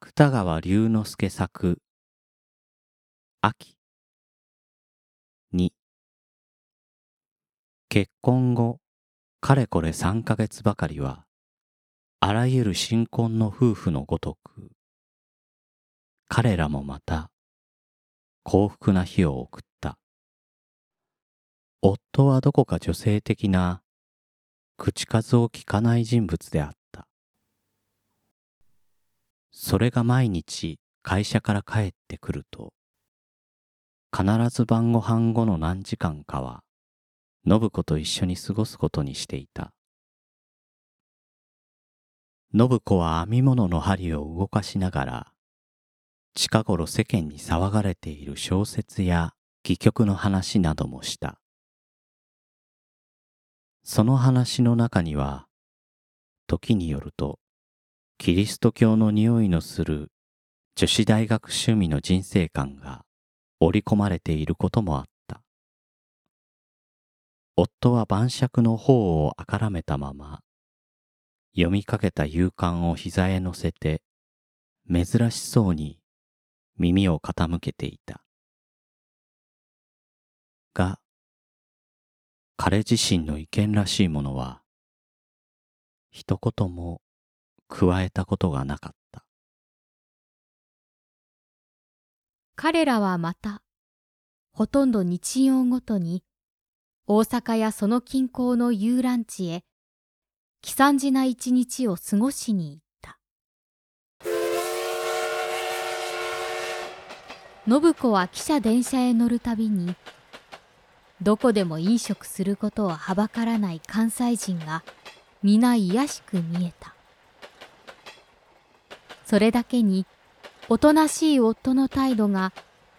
芥川龍之介作。秋。2結婚後かれこれ3ヶ月ばかりはあらゆる新婚の夫婦のごとく彼らもまた幸福な日を送った。夫はどこか女性的な口数を聞かない人物であった。それが毎日会社から帰ってくると必ず晩ご飯後の何時間かは信子と一緒に過ごすことにしていた。信子は編み物の針を動かしながら近頃世間に騒がれている小説や戯曲の話などもした。その話の中には時によるとキリスト教の匂いのする女子大学趣味の人生観が織り込まれていることもあった。夫は晩酌の方をあからめたまま読みかけた勇敢を膝へ乗せて珍しそうに耳を傾けていた。が彼自身の意見らしいものは一言も加えたことがなかった。彼らはまたほとんど日曜ごとに大阪やその近郊の遊覧地へ悲惨じな一日を過ごしに行った。信子は汽車電車へ乗るたびにどこでも飲食することをはばからない関西人が皆卑しく見えた。それだけにおとなしい夫の態度が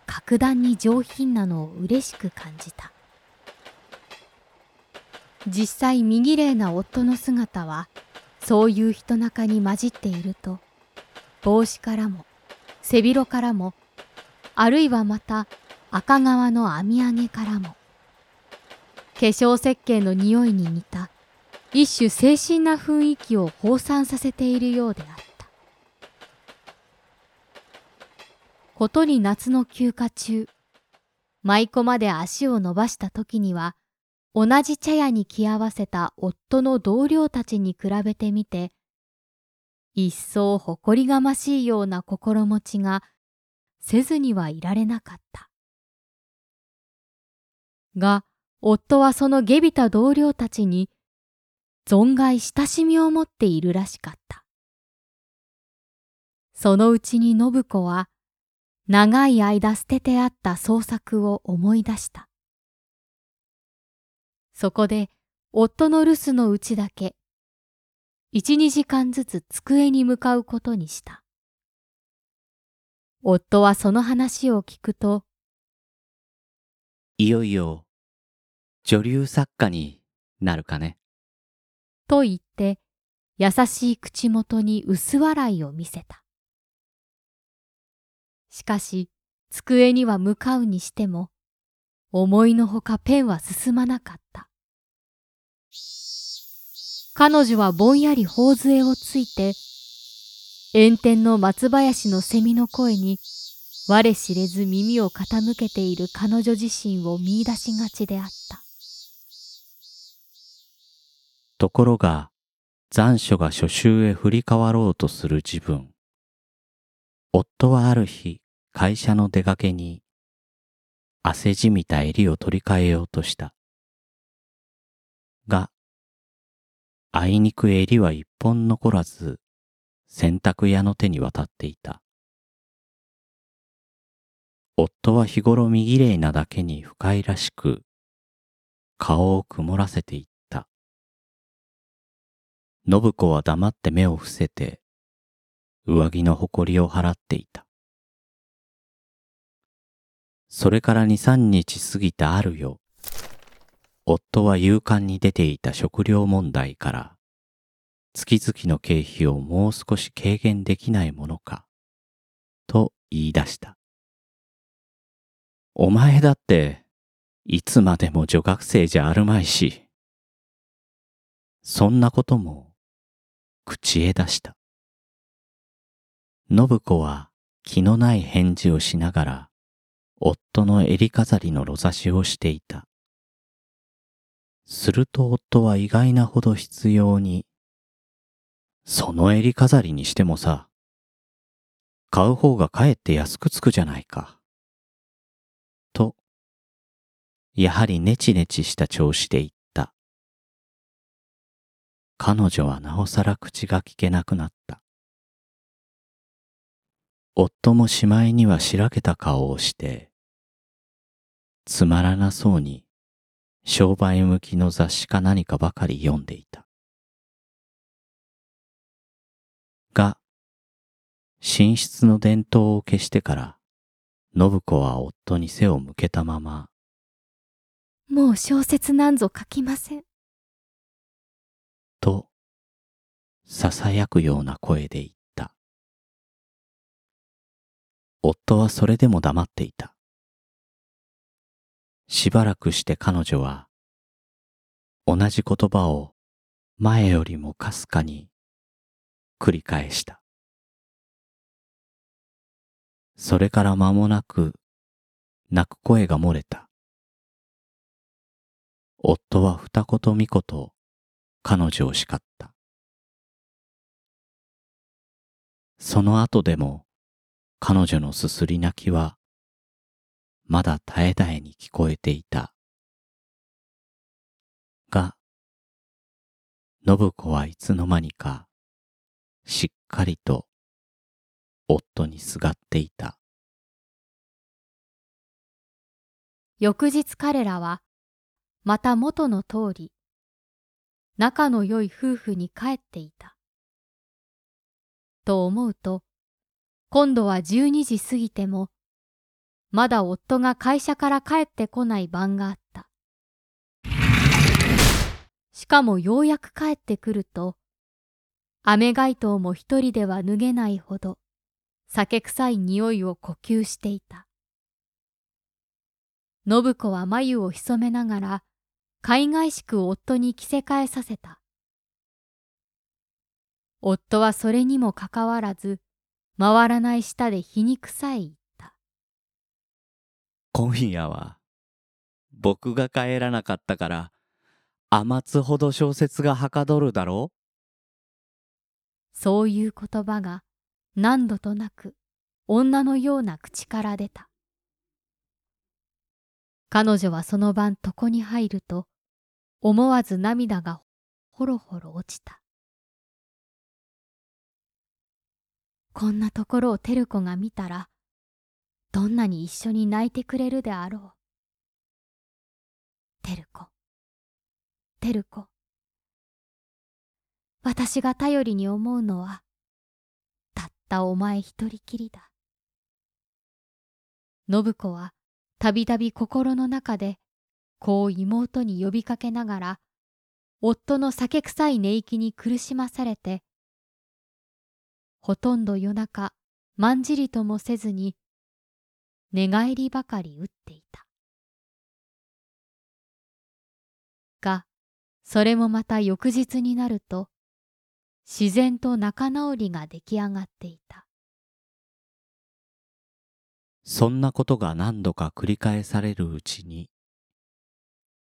格段に上品なのを嬉しく感じた。実際身綺麗な夫の姿はそういう人中に混じっていると帽子からも背広からもあるいはまた赤革の編み上げからも化粧石鹸の匂いに似た一種精神な雰囲気を放散させているようであった。ことに夏の休暇中舞妓まで足を伸ばした時には同じ茶屋に来合わせた夫の同僚たちに比べてみて、一層誇りがましいような心持ちがせずにはいられなかった。が、夫はその下びた同僚たちに存外親しみを持っているらしかった。そのうちに信子は長い間捨ててあった創作を思い出した。そこで夫の留守のうちだけ一二時間ずつ机に向かうことにした。夫はその話を聞くと、いよいよ女流作家になるかね。と言って優しい口元に薄笑いを見せた。しかし机には向かうにしても思いのほかペンは進まなかった。彼女はぼんやり頬杖をついて、炎天の松林の蝉の声に、我知れず耳を傾けている彼女自身を見出しがちであった。ところが、残暑が初秋へ振り変わろうとする自分。夫はある日、会社の出かけに、汗じみた襟を取り替えようとした。が、あいにく襟は一本残らず、洗濯屋の手に渡っていた。夫は日頃見綺麗なだけに不快らしく、顔を曇らせていった。信子は黙って目を伏せて、上着の埃を払っていた。それから二三日過ぎたある夜、夫は勇敢に出ていた食料問題から、月々の経費をもう少し軽減できないものか、と言い出した。お前だって、いつまでも女学生じゃあるまいし、そんなことも口へ出した。信子は気のない返事をしながら、夫の襟飾りのろ差しをしていた。すると夫は意外なほど必要に、その襟飾りにしてもさ、買う方がかえって安くつくじゃないか。と、やはりネチネチした調子で言った。彼女はなおさら口が聞けなくなった。夫もしまいにはしらけた顔をして、つまらなそうに商売向きの雑誌か何かばかり読んでいた。が、寝室の電灯を消してから、信子は夫に背を向けたまま、もう小説なんぞ書きません。と、囁くような声で言っ夫はそれでも黙っていた。しばらくして彼女は、同じ言葉を前よりもかすかに繰り返した。それから間もなく泣く声が漏れた。夫は二言三言彼女を叱った。その後でも彼女のすすり泣きはまだ絶え絶えに聞こえていた。が、信子はいつの間にかしっかりと夫にすがっていた。翌日彼らはまた元の通り仲の良い夫婦に帰っていた。と思うと今度は12時過ぎてもまだ夫が会社から帰ってこない晩があった。しかもようやく帰ってくると、雨街灯も一人では脱げないほど酒臭い匂いを呼吸していた。信子は眉を潜めながら、海外しく夫に着せ替えさせた。夫はそれにもかかわらず、回らない舌で皮肉さえ今夜は僕が帰らなかったから余つほど小説がはかどるだろう？そういう言葉が何度となく女のような口から出た。彼女はその晩床に入ると思わず涙がほろほろ落ちた。こんなところを照子が見たらどんなに一緒に泣いてくれるであろう。てる子、てる子。私が頼りに思うのは、たったお前一人きりだ。信子はたびたび心の中で、こう妹に呼びかけながら、夫の酒臭い寝息に苦しまされて、ほとんど夜中、まんじりともせずに寝返りばかり打っていた。が、それもまた翌日になると、自然と仲直りが出来上がっていた。そんなことが何度か繰り返されるうちに、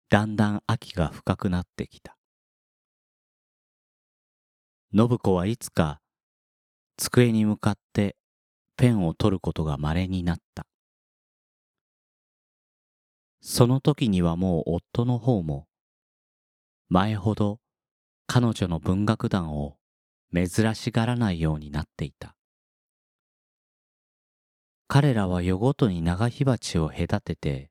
だんだん秋が深くなってきた。信子はいつか机に向かってペンを取ることが稀になった。その時にはもう夫の方も、前ほど彼女の文学団を珍しがらないようになっていた。彼らは夜ごとに長火鉢を隔てて、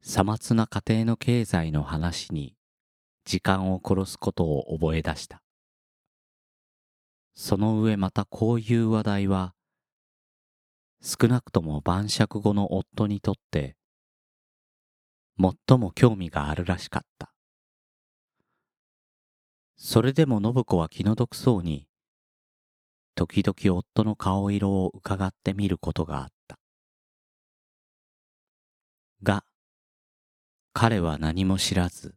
さまつな家庭の経済の話に時間を殺すことを覚え出した。その上またこういう話題は、少なくとも晩酌後の夫にとって最も興味があるらしかった。それでも信子は気の毒そうに、時々夫の顔色を伺ってみることがあった。が、彼は何も知らず、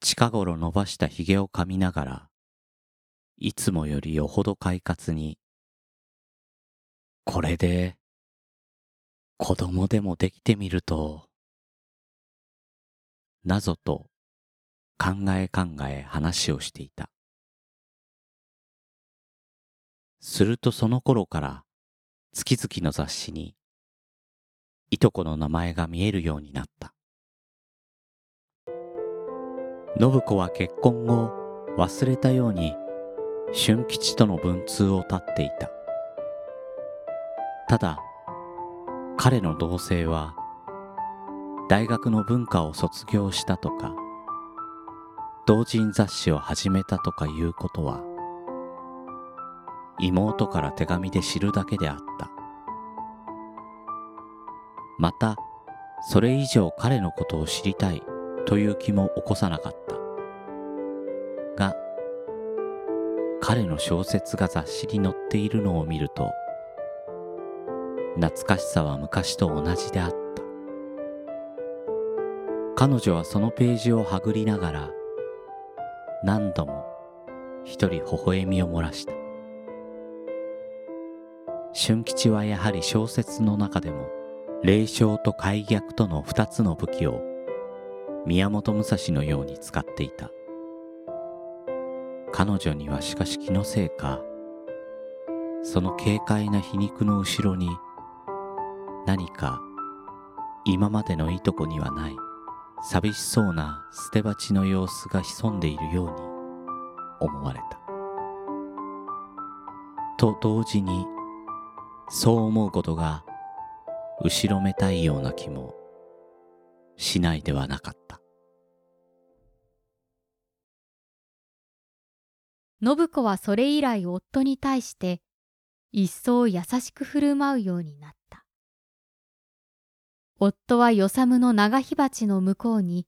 近頃伸ばした髭を噛みながら、いつもよりよほど快活に、これで子供でもできてみると、なぞと考え考え話をしていた。するとその頃から月々の雑誌にいとこの名前が見えるようになった。信子は結婚後忘れたように俊吉との文通を立っていた。ただ、彼の同棲は大学の文化を卒業したとか、同人雑誌を始めたとかいうことは、妹から手紙で知るだけであった。また、それ以上彼のことを知りたいという気も起こさなかった。彼の小説が雑誌に載っているのを見ると、懐かしさは昔と同じであった。彼女はそのページをはぐりながら何度も一人微笑みを漏らした俊吉はやはり小説の中でも霊障と開逆との二つの武器を宮本武蔵のように使っていた彼女にはしかし気のせいかその軽快な皮肉の後ろに何か今までのいとこにはない寂しそうな捨て鉢の様子が潜んでいるように思われた。と同時にそう思うことが後ろめたいような気もしないではなかった。信子はそれ以来夫に対して一層優しく振る舞うようになった。夫は与寒の長火鉢の向こうに、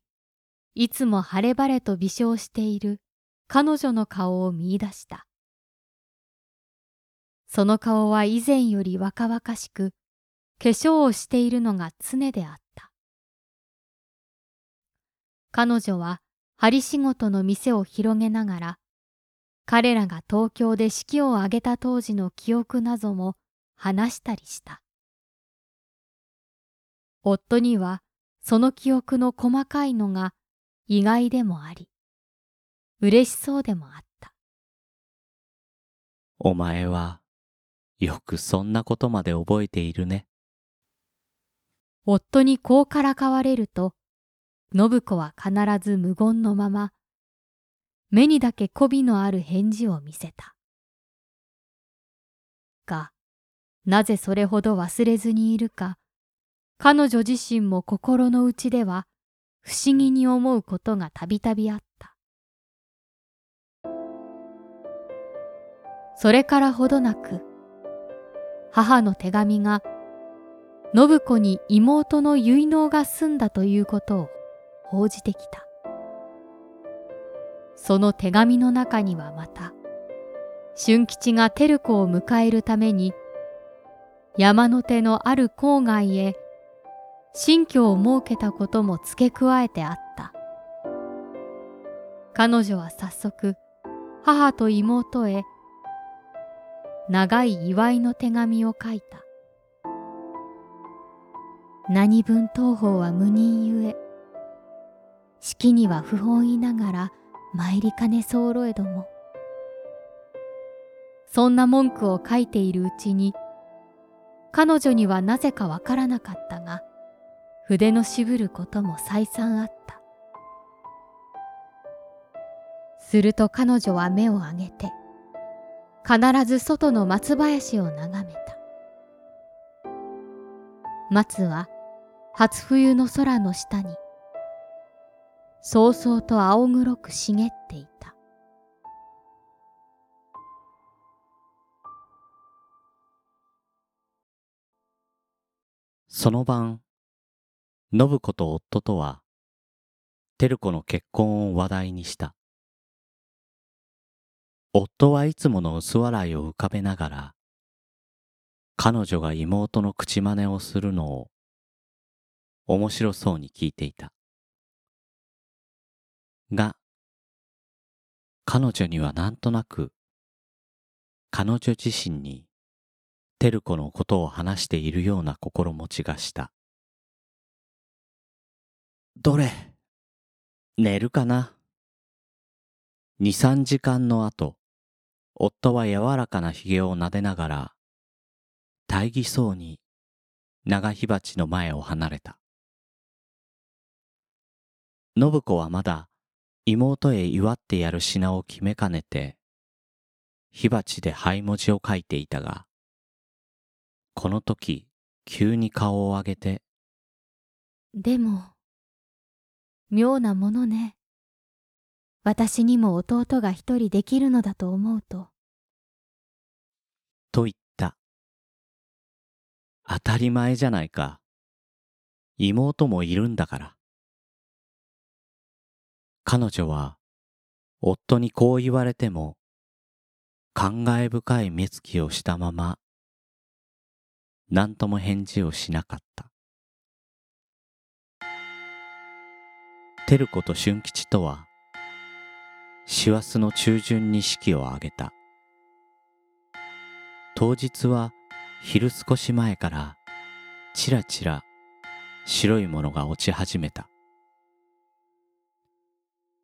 いつも晴れ晴れと微笑している彼女の顔を見出した。その顔は以前より若々しく、化粧をしているのが常であった。彼女は針仕事の店を広げながら、彼らが東京で式を挙げた当時の記憶なども話したりした。夫にはその記憶の細かいのが意外でもあり、嬉しそうでもあった。お前はよくそんなことまで覚えているね。夫にこうからかわれると、信子は必ず無言のまま、目にだけ媚びのある返事を見せた。が、なぜそれほど忘れずにいるか、彼女自身も心の内では不思議に思うことがたびたびあった。それからほどなく、母の手紙が信子に妹の結納が済んだということを報じてきた。その手紙の中にはまた、俊吉が照子を迎えるために、山の手のある郊外へ新居を設けたことも付け加えてあった。彼女は早速母と妹へ長い祝いの手紙を書いた。何分東方は無人ゆえ、式には不本意ながら参りかね候えども。そんな文句を書いているうちに、彼女にはなぜかわからなかったが、筆の渋ることも再三あった。すると彼女は目を上げて、必ず外の松林を眺めた。松は初冬の空の下に、そうそうと青黒く茂っていた。その晩、信子と夫とは、照子の結婚を話題にした。夫はいつもの薄笑いを浮かべながら、彼女が妹の口真似をするのを面白そうに聞いていた。が、彼女にはなんとなく彼女自身に照子のことを話しているような心持ちがした。どれ寝るかな？二三時間の後、夫は柔らかな髭を撫でながら、大義そうに長火鉢の前を離れた。信子はまだ妹へ祝ってやる品を決めかねて、火鉢で灰文字を書いていたが、この時、急に顔を上げて、でも、妙なものね。私にも弟が一人できるのだと思うと。と言った。当たり前じゃないか。妹もいるんだから。彼女は、夫にこう言われても、感慨深い目つきをしたまま、何とも返事をしなかった。照子と俊吉とは、師走の中旬に式を挙げた。当日は昼少し前からちらちら白いものが落ち始めた。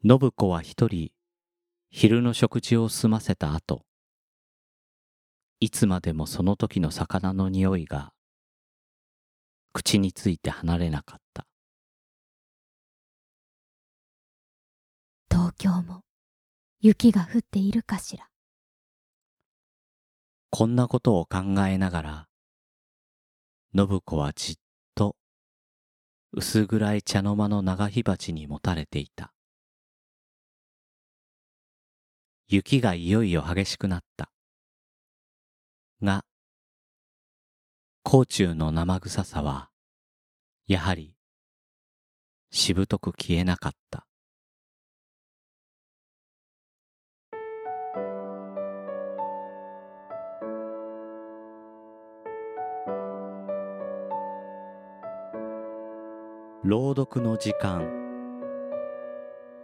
信子は一人昼の食事を済ませた後、いつまでもその時の魚の匂いが口について離れなかった。東京も雪が降っているかしら。こんなことを考えながら、信子はじっと薄暗い茶の間の長火鉢にもたれていた。雪がいよいよ激しくなった。が、甲虫の生臭さは、やはり、しぶとく消えなかった。朗読の時間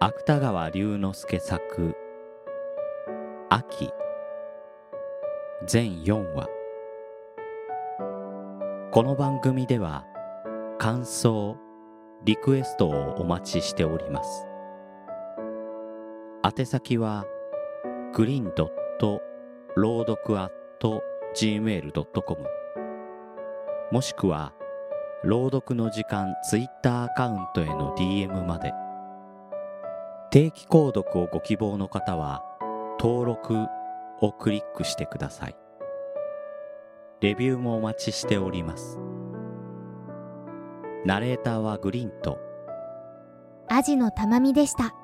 芥川龍之介作秋。全4話。この番組では感想リクエストをお待ちしております。宛先はグリーンドット朗読 at gmail.com もしくは朗読の時間ツイッターアカウントへの DM まで。定期購読をご希望の方は登録をクリックしてください。レビューもお待ちしております。ナレーターはグリーンと。アジのたまみでした。